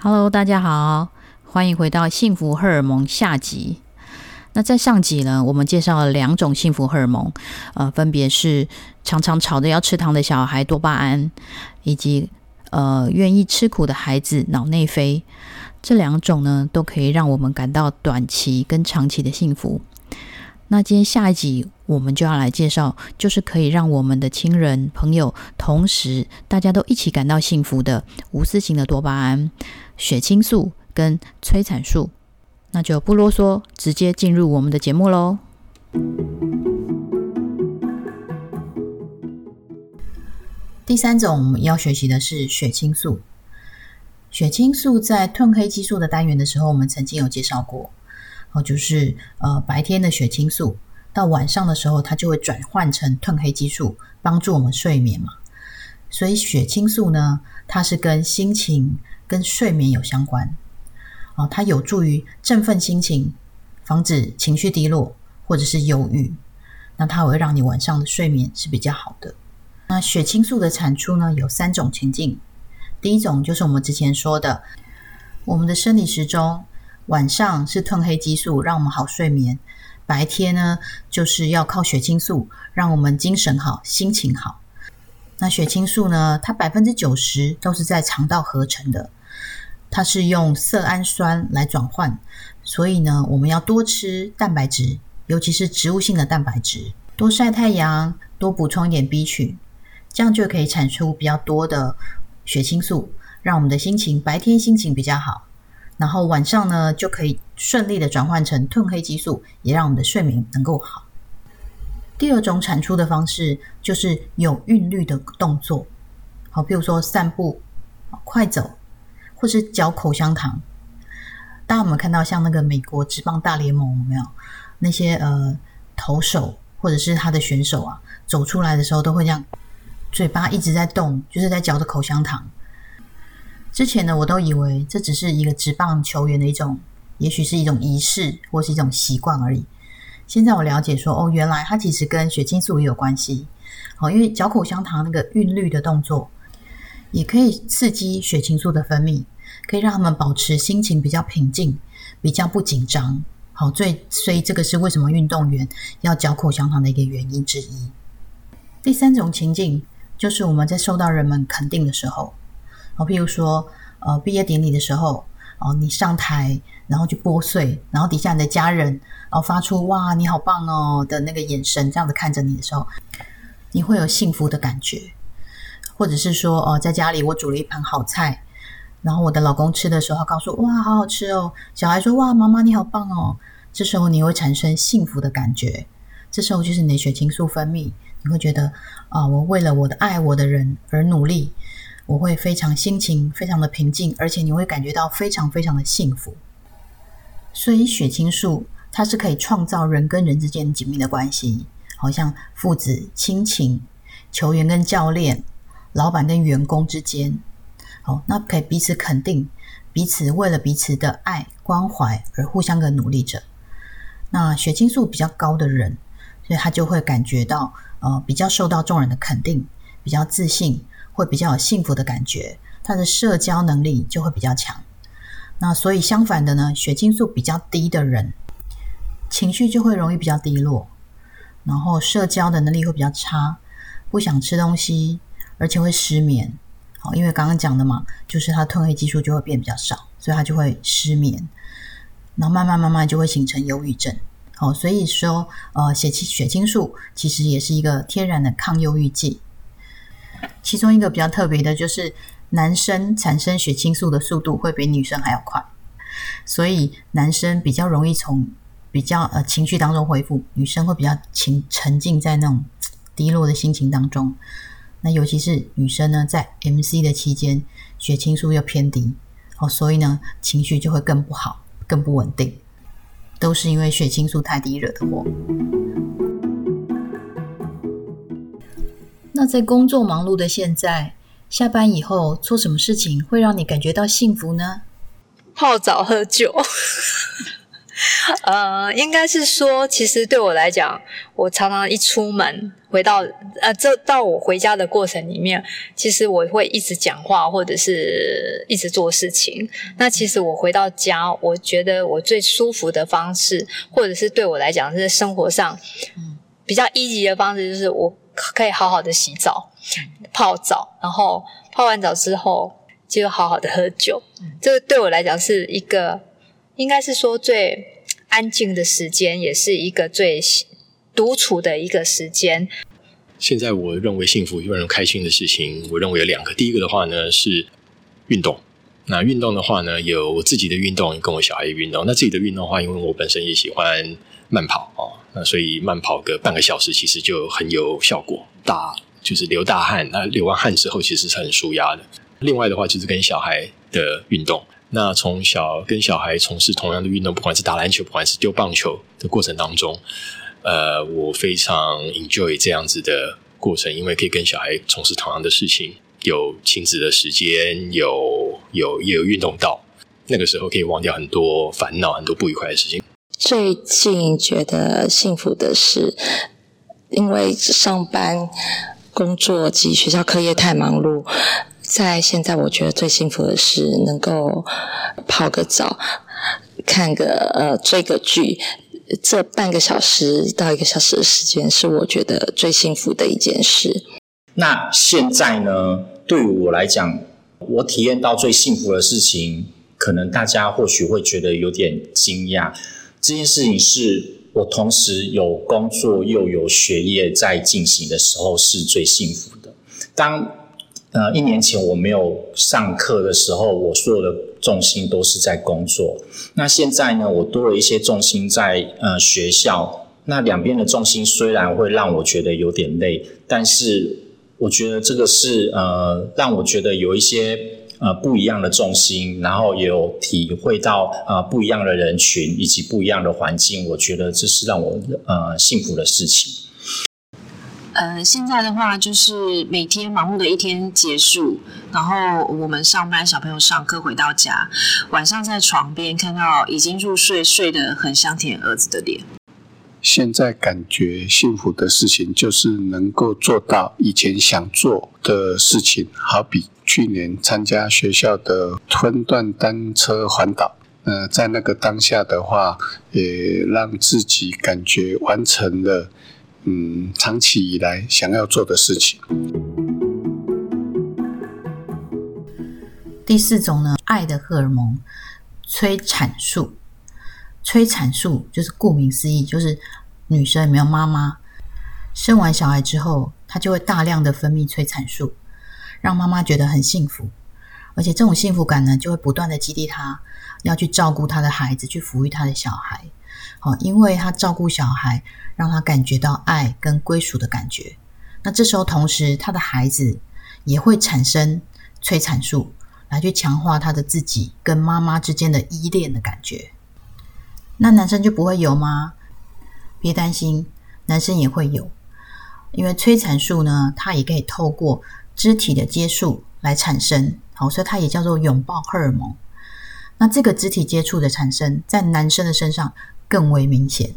Hello，大家好，欢迎回到幸福荷尔蒙下集。那在上集呢，我们介绍了两种幸福荷尔蒙，呃，分别是常常吵着要吃糖的小孩多巴胺，以及呃愿意吃苦的孩子脑内啡。这两种呢，都可以让我们感到短期跟长期的幸福。那今天下一集我们就要来介绍，就是可以让我们的亲人朋友同时大家都一起感到幸福的无私型的多巴胺、血清素跟催产素。那就不啰嗦，直接进入我们的节目喽。第三种我们要学习的是血清素。血清素在褪黑激素的单元的时候，我们曾经有介绍过。哦，就是呃，白天的血清素到晚上的时候，它就会转换成褪黑激素，帮助我们睡眠嘛。所以血清素呢，它是跟心情、跟睡眠有相关。哦，它有助于振奋心情，防止情绪低落或者是忧郁。那它会让你晚上的睡眠是比较好的。那血清素的产出呢，有三种情境。第一种就是我们之前说的，我们的生理时钟。晚上是褪黑激素让我们好睡眠，白天呢就是要靠血清素让我们精神好、心情好。那血清素呢，它百分之九十都是在肠道合成的，它是用色氨酸来转换，所以呢，我们要多吃蛋白质，尤其是植物性的蛋白质，多晒太阳，多补充一点 B 群，这样就可以产出比较多的血清素，让我们的心情白天心情比较好。然后晚上呢，就可以顺利的转换成褪黑激素，也让我们的睡眠能够好。第二种产出的方式就是有韵律的动作，好，比如说散步、快走，或是嚼口香糖。大家有没有看到像那个美国职棒大联盟有没有那些呃投手或者是他的选手啊，走出来的时候都会这样，嘴巴一直在动，就是在嚼着口香糖。之前呢，我都以为这只是一个职棒球员的一种，也许是一种仪式或是一种习惯而已。现在我了解说，哦，原来它其实跟血清素也有关系。哦，因为嚼口香糖那个韵律的动作，也可以刺激血清素的分泌，可以让他们保持心情比较平静，比较不紧张。好，最所以这个是为什么运动员要嚼口香糖的一个原因之一。第三种情境就是我们在受到人们肯定的时候。哦，譬如说，呃，毕业典礼的时候，哦，你上台，然后去拨穗，然后底下你的家人，然后发出“哇，你好棒哦”的那个眼神，这样子看着你的时候，你会有幸福的感觉。或者是说，哦，在家里我煮了一盘好菜，然后我的老公吃的时候，告诉“哇，好好吃哦”，小孩说“哇，妈妈你好棒哦”，这时候你会产生幸福的感觉。这时候就是你的血清素分泌，你会觉得啊，我为了我的爱我的人而努力。我会非常心情非常的平静，而且你会感觉到非常非常的幸福。所以血清素它是可以创造人跟人之间紧密的关系，好像父子亲情、球员跟教练、老板跟员工之间，好，那可以彼此肯定，彼此为了彼此的爱关怀而互相的努力着。那血清素比较高的人，所以他就会感觉到呃比较受到众人的肯定，比较自信。会比较有幸福的感觉，他的社交能力就会比较强。那所以相反的呢，血清素比较低的人，情绪就会容易比较低落，然后社交的能力会比较差，不想吃东西，而且会失眠。好，因为刚刚讲的嘛，就是他褪黑激素就会变比较少，所以他就会失眠，然后慢慢慢慢就会形成忧郁症。好，所以说呃，血清血清素其实也是一个天然的抗忧郁剂。其中一个比较特别的就是，男生产生血清素的速度会比女生还要快，所以男生比较容易从比较呃情绪当中恢复，女生会比较情沉浸在那种低落的心情当中。那尤其是女生呢，在 MC 的期间，血清素又偏低，哦，所以呢情绪就会更不好，更不稳定，都是因为血清素太低惹的祸。那在工作忙碌的现在，下班以后做什么事情会让你感觉到幸福呢？泡澡喝酒。呃，应该是说，其实对我来讲，我常常一出门回到呃，这到我回家的过程里面，其实我会一直讲话，或者是一直做事情。那其实我回到家，我觉得我最舒服的方式，或者是对我来讲是生活上比较一级的方式，就是我可以好好的洗澡、泡澡，然后泡完澡之后就好好的喝酒。这个对我来讲是一个。应该是说最安静的时间，也是一个最独处的一个时间。现在我认为幸福、让人开心的事情，我认为有两个。第一个的话呢是运动。那运动的话呢，有我自己的运动，跟我小孩的运动。那自己的运动的话，因为我本身也喜欢慢跑啊，那所以慢跑个半个小时，其实就很有效果。大就是流大汗，那流完汗之后，其实是很舒压的。另外的话，就是跟小孩的运动。那从小跟小孩从事同样的运动，不管是打篮球，不管是丢棒球的过程当中，呃，我非常 enjoy 这样子的过程，因为可以跟小孩从事同样的事情，有亲子的时间，有有也有运动到，那个时候可以忘掉很多烦恼，很多不愉快的事情。最近觉得幸福的是，因为上班、工作及学校课业太忙碌。在现在，我觉得最幸福的是能够泡个澡，看个呃追个剧，这半个小时到一个小时的时间，是我觉得最幸福的一件事。那现在呢，对于我来讲，我体验到最幸福的事情，可能大家或许会觉得有点惊讶。这件事情是我同时有工作又有学业在进行的时候，是最幸福的。当呃，一年前我没有上课的时候，我所有的重心都是在工作。那现在呢，我多了一些重心在呃学校。那两边的重心虽然会让我觉得有点累，但是我觉得这个是呃让我觉得有一些呃不一样的重心，然后也有体会到呃不一样的人群以及不一样的环境。我觉得这是让我呃幸福的事情。呃，现在的话就是每天忙碌的一天结束，然后我们上班，小朋友上课回到家，晚上在床边看到已经入睡、睡得很香甜儿子的脸。现在感觉幸福的事情就是能够做到以前想做的事情，好比去年参加学校的分段单车环岛，呃，在那个当下的话，也让自己感觉完成了。嗯，长期以来想要做的事情。第四种呢，爱的荷尔蒙催产素。催产素就是顾名思义，就是女生没有妈妈生完小孩之后，她就会大量的分泌催产素，让妈妈觉得很幸福，而且这种幸福感呢，就会不断的激励他要去照顾他的孩子，去抚育他的小孩。好，因为他照顾小孩。让他感觉到爱跟归属的感觉。那这时候，同时他的孩子也会产生催产素，来去强化他的自己跟妈妈之间的依恋的感觉。那男生就不会有吗？别担心，男生也会有。因为催产素呢，它也可以透过肢体的接触来产生。好，所以它也叫做拥抱荷尔蒙。那这个肢体接触的产生，在男生的身上更为明显。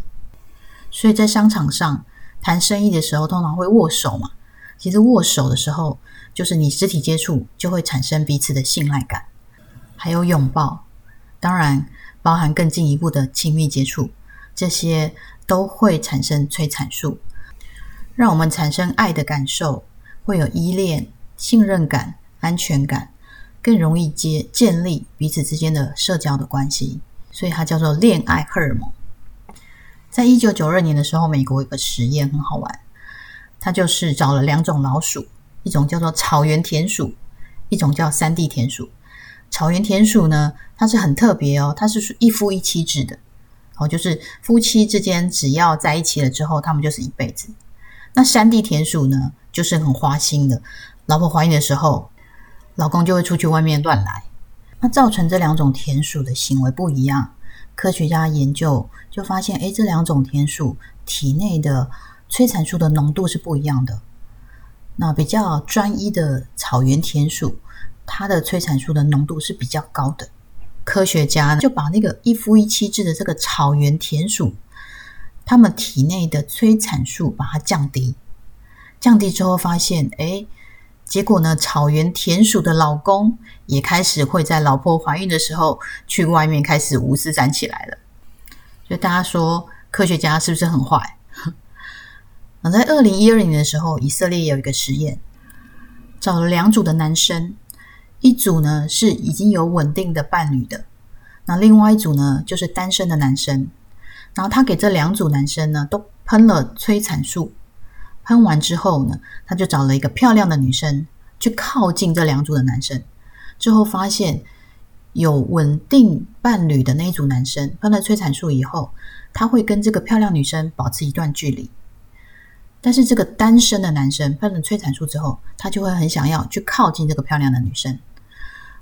所以在商场上谈生意的时候，通常会握手嘛。其实握手的时候，就是你肢体接触就会产生彼此的信赖感，还有拥抱，当然包含更进一步的亲密接触，这些都会产生催产素，让我们产生爱的感受，会有依恋、信任感、安全感，更容易接建立彼此之间的社交的关系，所以它叫做恋爱荷尔蒙。在一九九二年的时候，美国有个实验很好玩，它就是找了两种老鼠，一种叫做草原田鼠，一种叫山地田鼠。草原田鼠呢，它是很特别哦，它是一夫一妻制的，哦，就是夫妻之间只要在一起了之后，他们就是一辈子。那山地田鼠呢，就是很花心的，老婆怀孕的时候，老公就会出去外面乱来。那造成这两种田鼠的行为不一样。科学家研究就发现，哎，这两种田鼠体内的催产素的浓度是不一样的。那比较专一的草原田鼠，它的催产素的浓度是比较高的。科学家就把那个一夫一妻制的这个草原田鼠，它们体内的催产素把它降低，降低之后发现，哎，结果呢，草原田鼠的老公也开始会在老婆怀孕的时候去外面开始无私展起来了。所以大家说，科学家是不是很坏？那在二零一二年的时候，以色列有一个实验，找了两组的男生。一组呢是已经有稳定的伴侣的，那另外一组呢就是单身的男生。然后他给这两组男生呢都喷了催产素，喷完之后呢，他就找了一个漂亮的女生去靠近这两组的男生。之后发现有稳定伴侣的那一组男生喷了催产素以后，他会跟这个漂亮女生保持一段距离。但是这个单身的男生喷了催产素之后，他就会很想要去靠近这个漂亮的女生。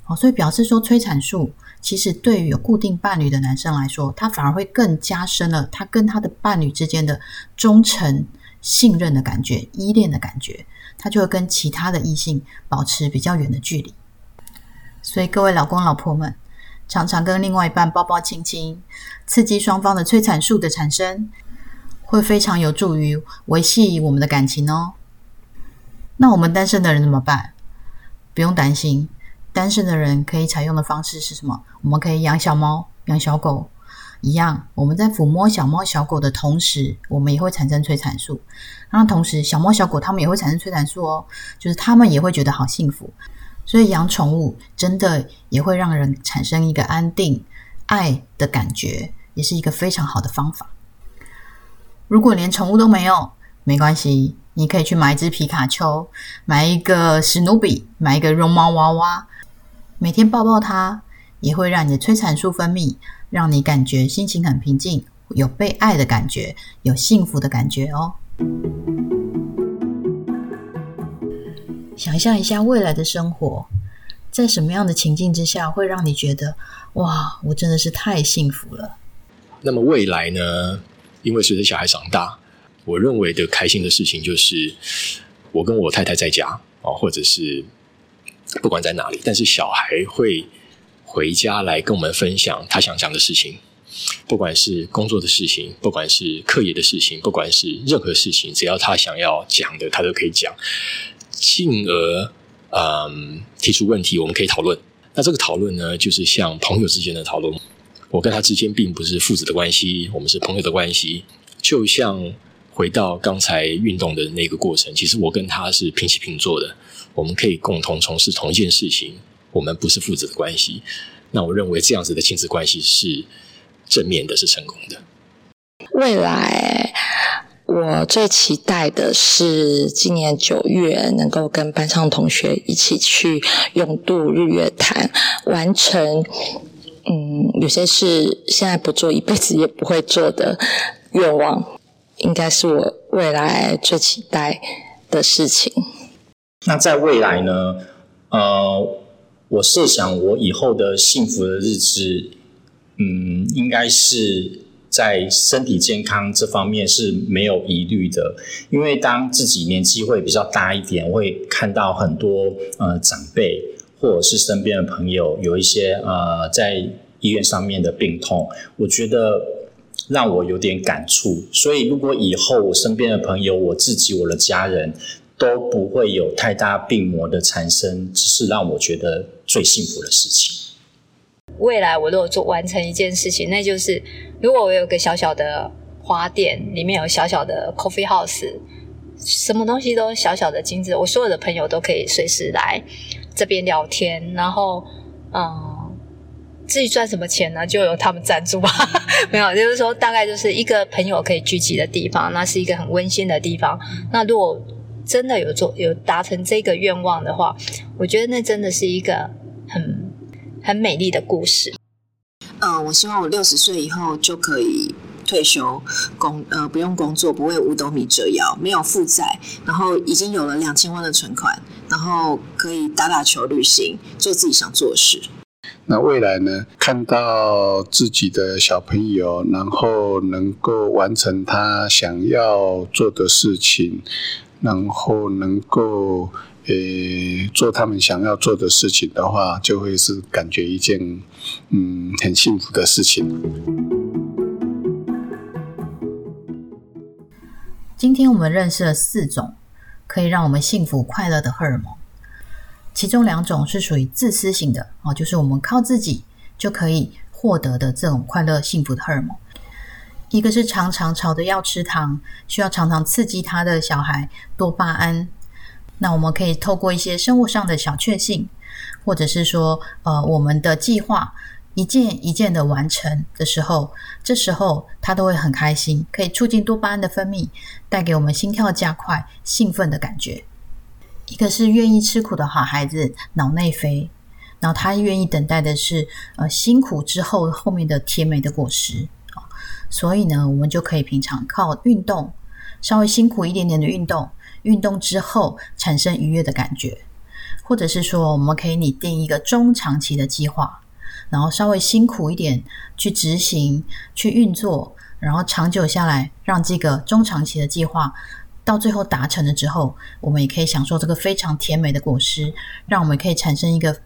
哦，所以表示说，催产素其实对于有固定伴侣的男生来说，他反而会更加深了他跟他的伴侣之间的忠诚、信任的感觉、依恋的感觉，他就会跟其他的异性保持比较远的距离。所以各位老公老婆们，常常跟另外一半抱抱亲亲，刺激双方的催产素的产生，会非常有助于维系我们的感情哦。那我们单身的人怎么办？不用担心。单身的人可以采用的方式是什么？我们可以养小猫、养小狗，一样。我们在抚摸小猫、小狗的同时，我们也会产生催产素。那同时，小猫、小狗它们也会产生催产素哦，就是它们也会觉得好幸福。所以养宠物真的也会让人产生一个安定、爱的感觉，也是一个非常好的方法。如果连宠物都没有，没关系，你可以去买一只皮卡丘，买一个史努比，买一个绒毛娃娃。每天抱抱它，也会让你的催产素分泌，让你感觉心情很平静，有被爱的感觉，有幸福的感觉哦。想象一下未来的生活，在什么样的情境之下，会让你觉得哇，我真的是太幸福了？那么未来呢？因为随着小孩长大，我认为的开心的事情就是我跟我太太在家哦，或者是。不管在哪里，但是小孩会回家来跟我们分享他想讲的事情，不管是工作的事情，不管是课业的事情，不管是任何事情，只要他想要讲的，他都可以讲，进而嗯提出问题，我们可以讨论。那这个讨论呢，就是像朋友之间的讨论。我跟他之间并不是父子的关系，我们是朋友的关系。就像回到刚才运动的那个过程，其实我跟他是平起平坐的。我们可以共同从事同一件事情，我们不是父子的关系。那我认为这样子的亲子关系是正面的，是成功的。未来我最期待的是今年九月能够跟班上同学一起去永渡日月潭，完成嗯有些事现在不做，一辈子也不会做的愿望，应该是我未来最期待的事情。那在未来呢？呃，我设想我以后的幸福的日子，嗯，应该是在身体健康这方面是没有疑虑的。因为当自己年纪会比较大一点，会看到很多呃长辈或者是身边的朋友有一些呃在医院上面的病痛，我觉得让我有点感触。所以如果以后我身边的朋友、我自己、我的家人，都不会有太大病魔的产生，只是让我觉得最幸福的事情。未来我如果做完成一件事情，那就是如果我有个小小的花店，里面有小小的 coffee house，什么东西都小小的精致，我所有的朋友都可以随时来这边聊天，然后嗯，至于赚什么钱呢，就由他们赞助吧。没有，就是说大概就是一个朋友可以聚集的地方，那是一个很温馨的地方。那如果真的有做有达成这个愿望的话，我觉得那真的是一个很很美丽的故事。嗯，我希望我六十岁以后就可以退休，工呃不用工作，不为五斗米折腰，没有负债，然后已经有了两千万的存款，然后可以打打球、旅行，做自己想做的事。那未来呢？看到自己的小朋友，然后能够完成他想要做的事情。然后能够呃做他们想要做的事情的话，就会是感觉一件嗯很幸福的事情。今天我们认识了四种可以让我们幸福快乐的荷尔蒙，其中两种是属于自私型的哦，就是我们靠自己就可以获得的这种快乐幸福的荷尔蒙。一个是常常吵着要吃糖，需要常常刺激他的小孩多巴胺。那我们可以透过一些生活上的小确幸，或者是说，呃，我们的计划一件一件的完成的时候，这时候他都会很开心，可以促进多巴胺的分泌，带给我们心跳加快、兴奋的感觉。一个是愿意吃苦的好孩子，脑内啡，然后他愿意等待的是，呃，辛苦之后后面的甜美的果实。所以呢，我们就可以平常靠运动，稍微辛苦一点点的运动，运动之后产生愉悦的感觉，或者是说，我们可以拟定一个中长期的计划，然后稍微辛苦一点去执行、去运作，然后长久下来，让这个中长期的计划到最后达成了之后，我们也可以享受这个非常甜美的果实，让我们可以产生一个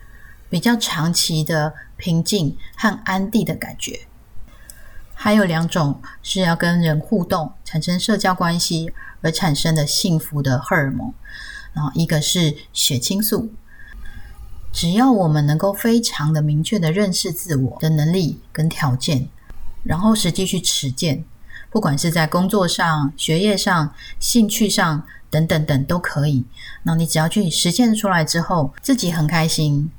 比较长期的平静和安定的感觉。还有两种是要跟人互动、产生社交关系而产生的幸福的荷尔蒙，然后一个是血清素。只要我们能够非常的明确的认识自我的能力跟条件，然后实际去实践，不管是在工作上、学业上、兴趣上等等等都可以。那你只要去实践出来之后，自己很开心，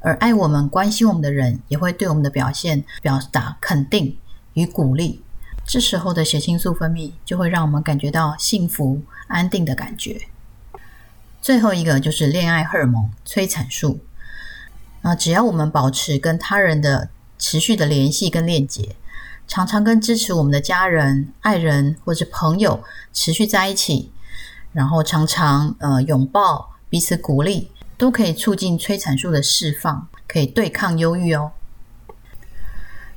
而爱我们、关心我们的人也会对我们的表现表达肯定。与鼓励，这时候的血清素分泌就会让我们感觉到幸福、安定的感觉。最后一个就是恋爱荷尔蒙催产素。那只要我们保持跟他人的持续的联系跟链接，常常跟支持我们的家人、爱人或者朋友持续在一起，然后常常呃拥抱彼此鼓励，都可以促进催产素的释放，可以对抗忧郁哦。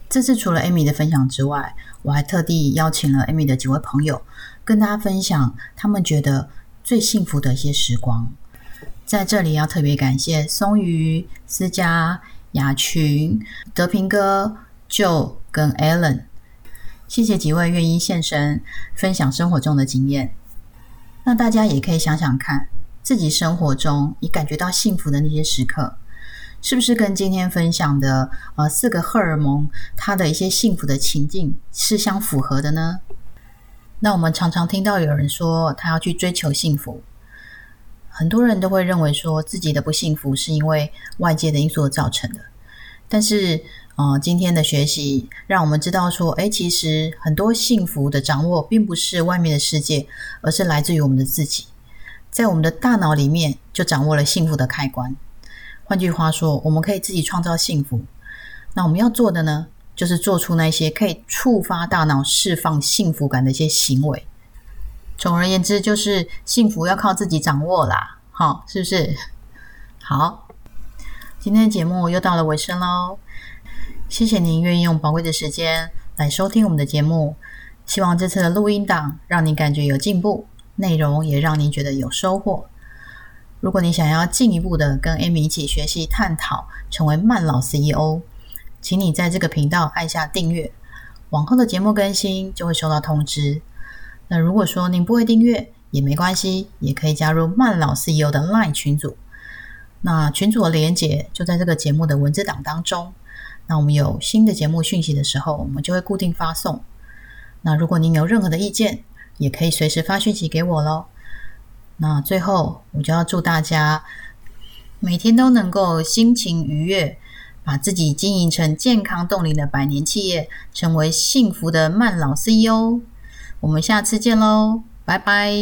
这次除了 Amy 的分享之外，我还特地邀请了 Amy 的几位朋友，跟大家分享他们觉得最幸福的一些时光。在这里要特别感谢松鱼、思佳、雅群、德平哥、Joe 跟 Allen，谢谢几位愿意现身分享生活中的经验。那大家也可以想想看，自己生活中你感觉到幸福的那些时刻。是不是跟今天分享的呃四个荷尔蒙它的一些幸福的情境是相符合的呢？那我们常常听到有人说他要去追求幸福，很多人都会认为说自己的不幸福是因为外界的因素造成的。但是呃今天的学习让我们知道说，哎，其实很多幸福的掌握并不是外面的世界，而是来自于我们的自己，在我们的大脑里面就掌握了幸福的开关。换句话说，我们可以自己创造幸福。那我们要做的呢，就是做出那些可以触发大脑释放幸福感的一些行为。总而言之，就是幸福要靠自己掌握啦。好，是不是？好，今天的节目又到了尾声喽。谢谢您愿意用宝贵的时间来收听我们的节目。希望这次的录音档让您感觉有进步，内容也让您觉得有收获。如果你想要进一步的跟 Amy 一起学习探讨，成为慢老 CEO，请你在这个频道按下订阅，往后的节目更新就会收到通知。那如果说您不会订阅也没关系，也可以加入慢老 CEO 的 Line 群组。那群组的连接就在这个节目的文字档当中。那我们有新的节目讯息的时候，我们就会固定发送。那如果您有任何的意见，也可以随时发讯息给我喽。那最后，我就要祝大家每天都能够心情愉悦，把自己经营成健康动力的百年企业，成为幸福的慢老 CEO。我们下次见喽，拜拜。